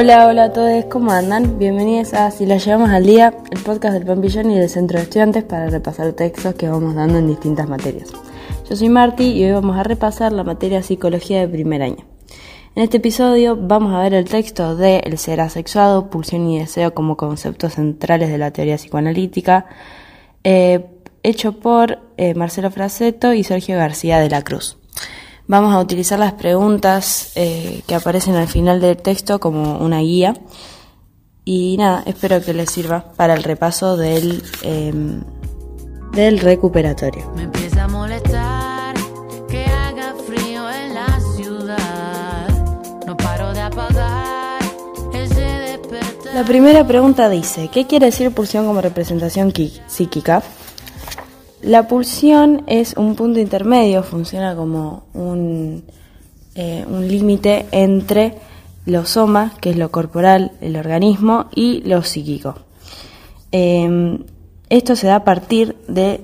Hola, hola a todos, ¿cómo andan? Bienvenidos a Si la llevamos al día, el podcast del Pampillón y del Centro de Estudiantes para repasar textos que vamos dando en distintas materias. Yo soy Marti y hoy vamos a repasar la materia Psicología de primer año. En este episodio vamos a ver el texto de El ser asexuado, pulsión y deseo como conceptos centrales de la teoría psicoanalítica, eh, hecho por eh, Marcelo Fraceto y Sergio García de la Cruz. Vamos a utilizar las preguntas eh, que aparecen al final del texto como una guía. Y nada, espero que les sirva para el repaso del, em, del recuperatorio. Me empieza a molestar que haga frío en la ciudad. No paro de apagar ese La primera pregunta dice, ¿qué quiere decir pulsión como representación psíquica? La pulsión es un punto intermedio, funciona como un, eh, un límite entre lo soma, que es lo corporal, el organismo, y lo psíquico. Em, esto se da a partir de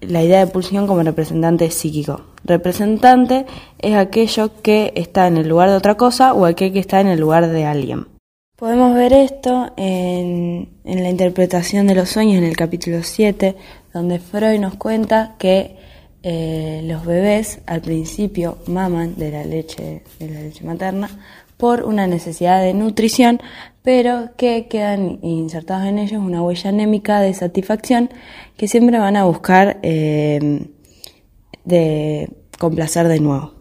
la idea de pulsión como representante psíquico. Representante es aquello que está en el lugar de otra cosa o aquel que está en el lugar de alguien. Podemos ver esto en, en la interpretación de los sueños en el capítulo 7, donde Freud nos cuenta que eh, los bebés al principio maman de la leche de la leche materna por una necesidad de nutrición, pero que quedan insertados en ellos una huella anémica de satisfacción que siempre van a buscar eh, de complacer de nuevo.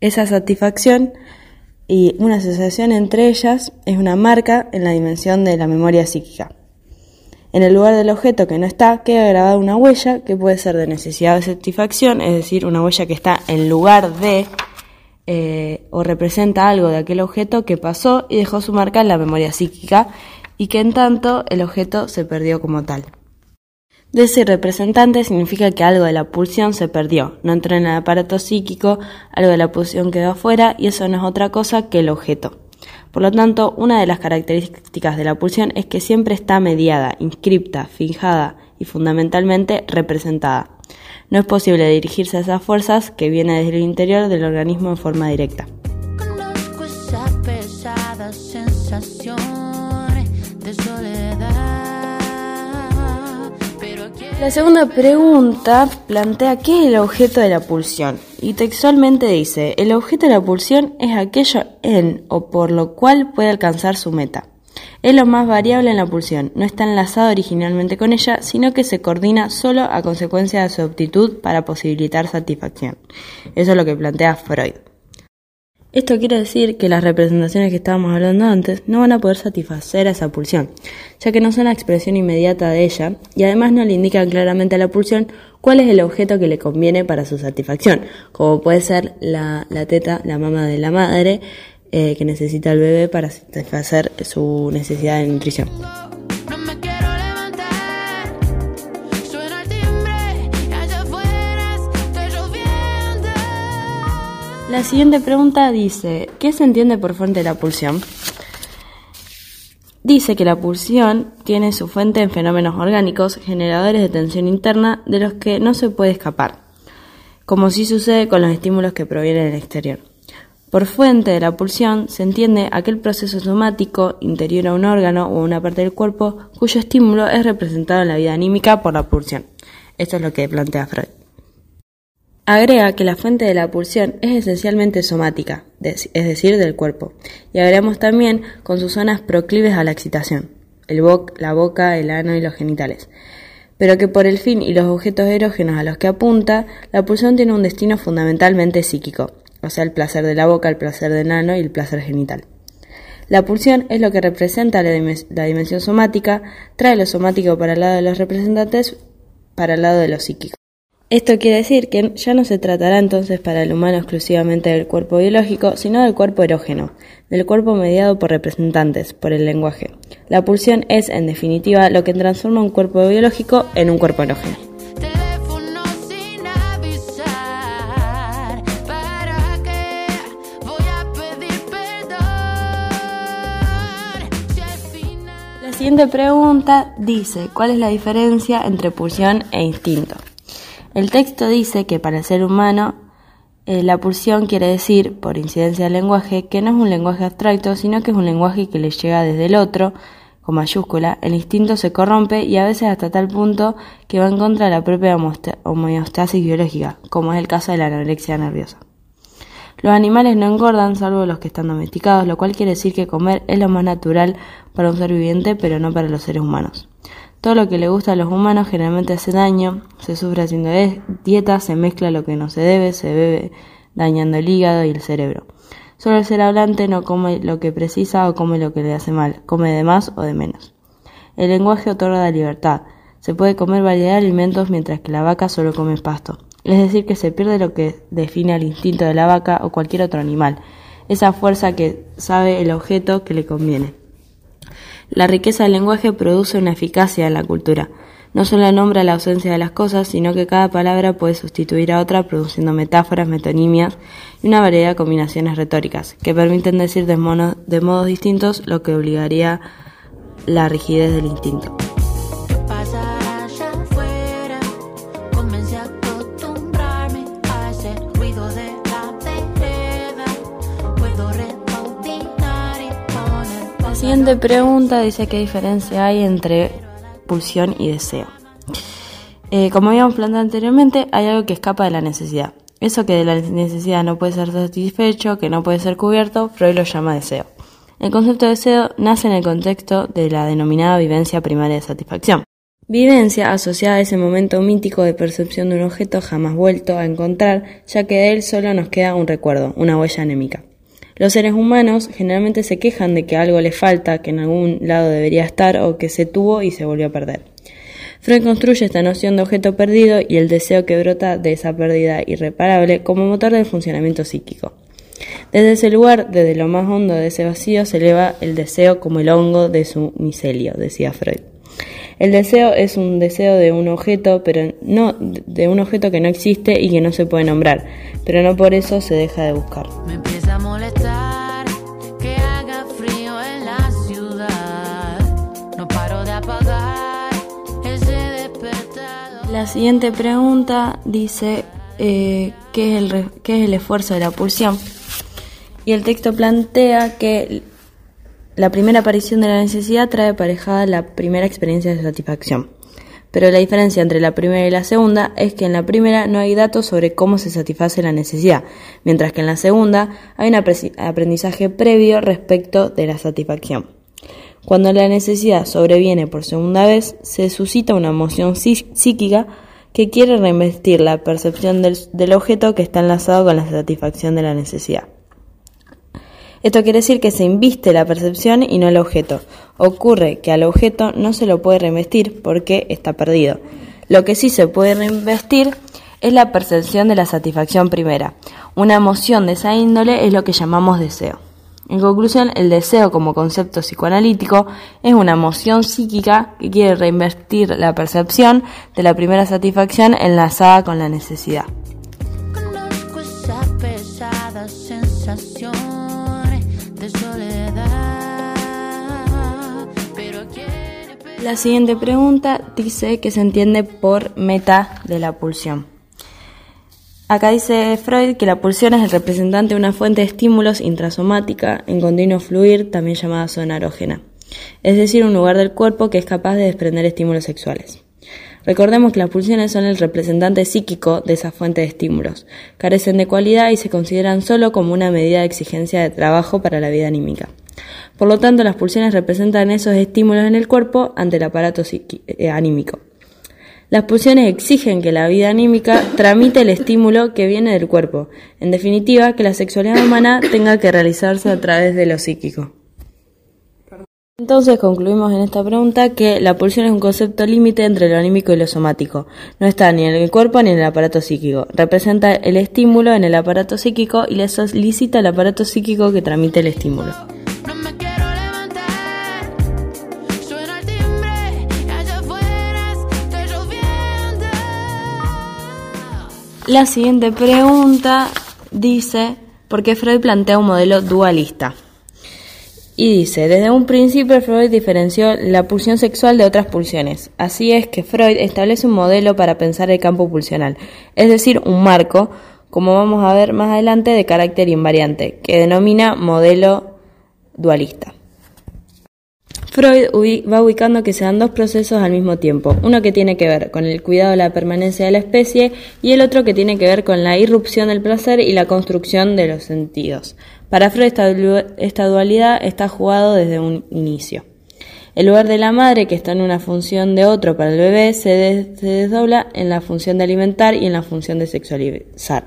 Esa satisfacción y una asociación entre ellas es una marca en la dimensión de la memoria psíquica. En el lugar del objeto que no está, queda grabada una huella que puede ser de necesidad de satisfacción, es decir, una huella que está en lugar de eh, o representa algo de aquel objeto que pasó y dejó su marca en la memoria psíquica y que en tanto el objeto se perdió como tal. De ese representante significa que algo de la pulsión se perdió, no entró en el aparato psíquico, algo de la pulsión quedó afuera y eso no es otra cosa que el objeto. Por lo tanto, una de las características de la pulsión es que siempre está mediada, inscripta, fijada y fundamentalmente representada. No es posible dirigirse a esas fuerzas que vienen desde el interior del organismo en forma directa. La segunda pregunta plantea qué es el objeto de la pulsión y textualmente dice, el objeto de la pulsión es aquello en o por lo cual puede alcanzar su meta. Es lo más variable en la pulsión, no está enlazado originalmente con ella, sino que se coordina solo a consecuencia de su aptitud para posibilitar satisfacción. Eso es lo que plantea Freud. Esto quiere decir que las representaciones que estábamos hablando antes no van a poder satisfacer a esa pulsión, ya que no son la expresión inmediata de ella y además no le indican claramente a la pulsión cuál es el objeto que le conviene para su satisfacción, como puede ser la, teta, la mama de la madre eh, que necesita el bebé para satisfacer su necesidad de nutrición. La siguiente pregunta dice, ¿qué se entiende por fuente de la pulsión? Dice que la pulsión tiene su fuente en fenómenos orgánicos generadores de tensión interna de los que no se puede escapar, como sí sucede con los estímulos que provienen del exterior. Por fuente de la pulsión se entiende aquel proceso somático interior a un órgano o a una parte del cuerpo cuyo estímulo es representado en la vida anímica por la pulsión. Esto es lo que plantea Freud. Agrega que la fuente de la pulsión es esencialmente somática, es decir, del cuerpo, y agregamos también con sus zonas proclives a la excitación, el la boca, el ano y los genitales, pero que por el fin y los objetos erógenos a los que apunta, la pulsión tiene un destino fundamentalmente psíquico, o sea, el placer de la boca, el placer del ano y el placer genital. La pulsión es lo que representa la, dimensión somática, trae lo somático para el lado de los representantes, para el lado de lo psíquico. Esto quiere decir que ya no se tratará entonces para el humano exclusivamente del cuerpo biológico, sino del cuerpo erógeno, del cuerpo mediado por representantes, por el lenguaje. La pulsión es, en definitiva, lo que transforma un cuerpo biológico en un cuerpo erógeno. La siguiente pregunta dice, ¿cuál es la diferencia entre pulsión e instinto? El texto dice que para el ser humano Eh, la pulsión quiere decir, por incidencia del lenguaje, que no es un lenguaje abstracto, sino que es un lenguaje que le llega desde el otro, con mayúscula, el instinto se corrompe y a veces hasta tal punto que va en contra de la propia homeostasis biológica, como es el caso de la anorexia nerviosa. Los animales no engordan salvo los que están domesticados, lo cual quiere decir que comer es lo más natural para un ser viviente, pero no para los seres humanos. Todo lo que le gusta a los humanos generalmente hace daño, se sufre haciendo dieta, se mezcla lo que no se debe, se bebe dañando el hígado y el cerebro. Solo el ser hablante no come lo que precisa o come lo que le hace mal, come de más o de menos. El lenguaje otorga la libertad. Se puede comer variedad de alimentos mientras que la vaca solo come pasto. Es decir, que se pierde lo que define al instinto de la vaca o cualquier otro animal, esa fuerza que sabe el objeto que le conviene. La riqueza del lenguaje produce una eficacia en la cultura. No solo nombra la ausencia de las cosas, sino que cada palabra puede sustituir a otra produciendo metáforas, metonimias y una variedad de combinaciones retóricas, que permiten decir de, de modos distintos lo que obligaría la rigidez del instinto. Pregunta dice qué diferencia hay entre pulsión y deseo. Eh, como habíamos planteado anteriormente, hay algo que escapa de la necesidad. Eso que de la necesidad no puede ser satisfecho, que no puede ser cubierto, Freud lo llama deseo. El concepto de deseo nace en el contexto de la denominada vivencia primaria de satisfacción. Vivencia asociada a ese momento mítico de percepción de un objeto jamás vuelto a encontrar, ya que de él solo nos queda un recuerdo, una huella anémica. Los seres humanos generalmente se quejan de que algo le falta, que en algún lado debería estar o que se tuvo y se volvió a perder. Freud construye esta noción de objeto perdido y el deseo que brota de esa pérdida irreparable como motor del funcionamiento psíquico. Desde ese lugar, desde lo más hondo de ese vacío, se eleva el deseo como el hongo de su micelio, decía Freud. El deseo es un deseo de un objeto, pero no de un objeto que no existe y que no se puede nombrar, pero no por eso se deja de buscar. La siguiente pregunta dice eh, ¿qué, es el, ¿qué es el esfuerzo de la pulsión? Y el texto plantea que la primera aparición de la necesidad trae aparejada la primera experiencia de satisfacción. Pero la diferencia entre la primera y la segunda es que en la primera no hay datos sobre cómo se satisface la necesidad, mientras que en la segunda hay un aprendizaje previo respecto de la satisfacción. Cuando la necesidad sobreviene por segunda vez, se suscita una emoción psíquica que quiere reinvestir la percepción del, objeto que está enlazado con la satisfacción de la necesidad. Esto quiere decir que se inviste la percepción y no el objeto. Ocurre que al objeto no se lo puede reinvestir porque está perdido. Lo que sí se puede reinvestir es la percepción de la satisfacción primera. Una emoción de esa índole es lo que llamamos deseo. En conclusión, el deseo como concepto psicoanalítico es una emoción psíquica que quiere reinvertir la percepción de la primera satisfacción enlazada con la necesidad. La siguiente pregunta dice que se entiende por meta de la pulsión. Acá dice Freud que la pulsión es el representante de una fuente de estímulos intrasomática en continuo fluir, también llamada zona erógena, es decir, un lugar del cuerpo que es capaz de desprender estímulos sexuales. Recordemos que las pulsiones son el representante psíquico de esa fuente de estímulos, carecen de cualidad y se consideran solo como una medida de exigencia de trabajo para la vida anímica. Por lo tanto, las pulsiones representan esos estímulos en el cuerpo ante el aparato eh, anímico. Las pulsiones exigen que la vida anímica tramite el estímulo que viene del cuerpo. En definitiva, que la sexualidad humana tenga que realizarse a través de lo psíquico. Entonces concluimos en esta pregunta que la pulsión es un concepto límite entre lo anímico y lo somático. No está ni en el cuerpo ni en el aparato psíquico. Representa el estímulo en el aparato psíquico y le solicita al aparato psíquico que tramite el estímulo. La siguiente pregunta dice, ¿por qué Freud plantea un modelo dualista? Y dice, desde un principio Freud diferenció la pulsión sexual de otras pulsiones. Así es que Freud establece un modelo para pensar el campo pulsional, es decir, un marco como vamos a ver más adelante, de carácter invariante, que denomina modelo dualista. Freud va ubicando que se dan dos procesos al mismo tiempo, uno que tiene que ver con el cuidado de la permanencia de la especie y el otro que tiene que ver con la irrupción del placer y la construcción de los sentidos. Para Freud esta dualidad está jugado desde un inicio. El lugar de la madre, que está en una función de otro para el bebé, se, se desdobla en la función de alimentar y en la función de sexualizar.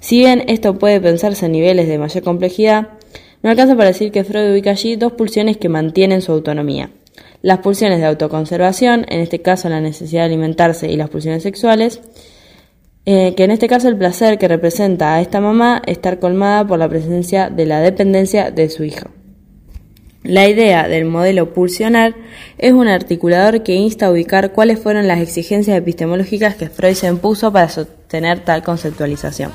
Si bien esto puede pensarse a niveles de mayor complejidad, no alcanza para decir que Freud ubica allí dos pulsiones que mantienen su autonomía. Las pulsiones de autoconservación, en este caso la necesidad de alimentarse y las pulsiones sexuales, eh, que en este caso el placer que representa a esta mamá estar colmada por la presencia de la dependencia de su hijo. La idea del modelo pulsional es un articulador que insta a ubicar cuáles fueron las exigencias epistemológicas que Freud se impuso para sostener tal conceptualización.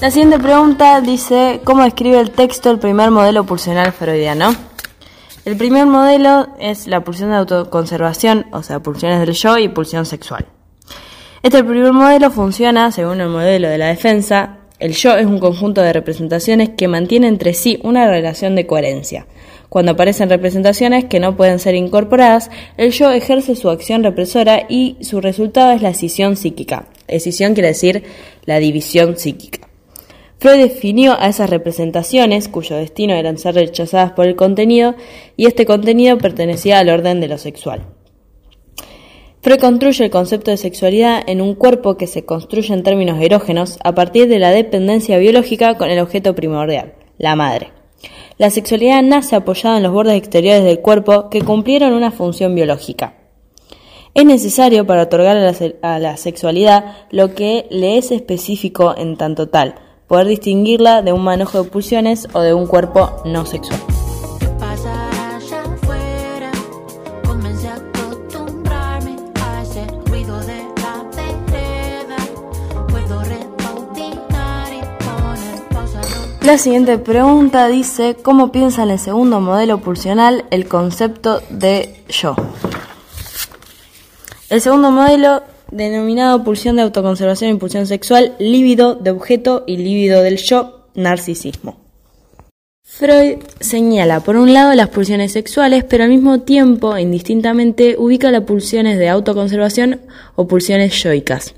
La siguiente pregunta dice, ¿cómo describe el texto el primer modelo pulsional freudiano? El primer modelo es la pulsión de autoconservación, o sea, pulsiones del yo y pulsión sexual. Este primer modelo funciona según el modelo de la defensa. El yo es un conjunto de representaciones que mantiene entre sí una relación de coherencia. Cuando aparecen representaciones que no pueden ser incorporadas, el yo ejerce su acción represora y su resultado es la escisión psíquica. Escisión quiere decir la división psíquica. Freud definió a esas representaciones, cuyo destino eran ser rechazadas por el contenido, y este contenido pertenecía al orden de lo sexual. Freud construye el concepto de sexualidad en un cuerpo que se construye en términos erógenos a partir de la dependencia biológica con el objeto primordial, la madre. La sexualidad nace apoyada en los bordes exteriores del cuerpo que cumplieron una función biológica. Es necesario para otorgar a la, a la sexualidad lo que le es específico en tanto tal, poder distinguirla de un manojo de pulsiones o de un cuerpo no sexual. La siguiente pregunta dice, ¿cómo piensa en el segundo modelo pulsional el concepto de yo? El segundo modelo denominado pulsión de autoconservación y pulsión sexual, líbido de objeto y líbido del yo, narcisismo. Freud señala, por un lado, las pulsiones sexuales, pero al mismo tiempo, indistintamente, ubica las pulsiones de autoconservación o pulsiones yoicas.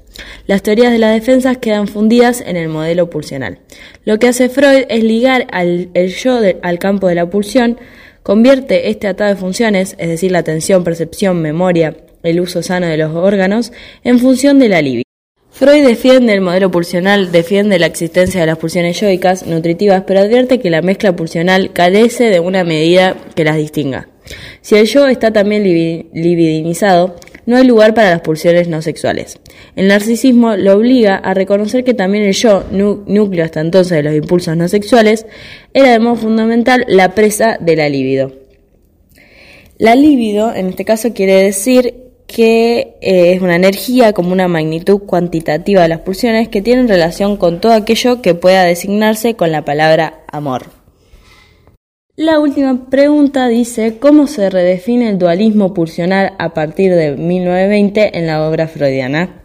Las teorías de las defensas quedan fundidas en el modelo pulsional. Lo que hace Freud es ligar al, el yo al campo de la pulsión, convierte este atado de funciones, es decir, la atención, percepción, memoria, el uso sano de los órganos en función de la libido. Freud defiende el modelo pulsional, defiende la existencia de las pulsiones yoicas nutritivas, pero advierte que la mezcla pulsional carece de una medida que las distinga. Si el yo está también libidinizado, no hay lugar para las pulsiones no sexuales. El narcisismo lo obliga a reconocer que también el yo, núcleo hasta entonces de los impulsos no sexuales, era de modo fundamental la presa de la libido. La libido, en este caso, quiere decir que eh, es una energía como una magnitud cuantitativa de las pulsiones que tienen relación con todo aquello que pueda designarse con la palabra amor. La última pregunta dice cómo se redefine el dualismo pulsional a partir de 1920 en la obra freudiana.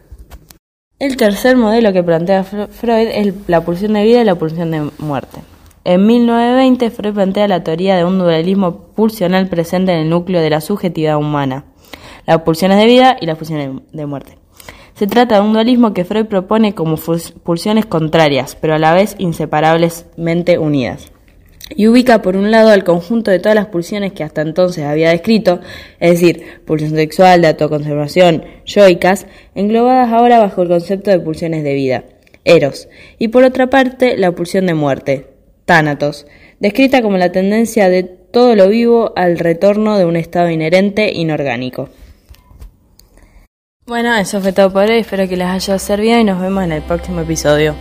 El tercer modelo que plantea Freud es la pulsión de vida y la pulsión de muerte. En 1920 Freud plantea la teoría de un dualismo pulsional presente en el núcleo de la subjetividad humana las pulsiones de vida y las pulsiones de muerte. Se trata de un dualismo que Freud propone como pulsiones contrarias, pero a la vez inseparavelmente unidas. Y ubica por un lado al conjunto de todas las pulsiones que hasta entonces había descrito, es decir, pulsión sexual, de autoconservación, yoicas, englobadas ahora bajo el concepto de pulsiones de vida, eros, y por otra parte la pulsión de muerte, tánatos, descrita como la tendencia de todo lo vivo al retorno de un estado inherente inorgánico. Bueno, eso fue todo por hoy. Espero que les haya servido y nos vemos en el próximo episodio.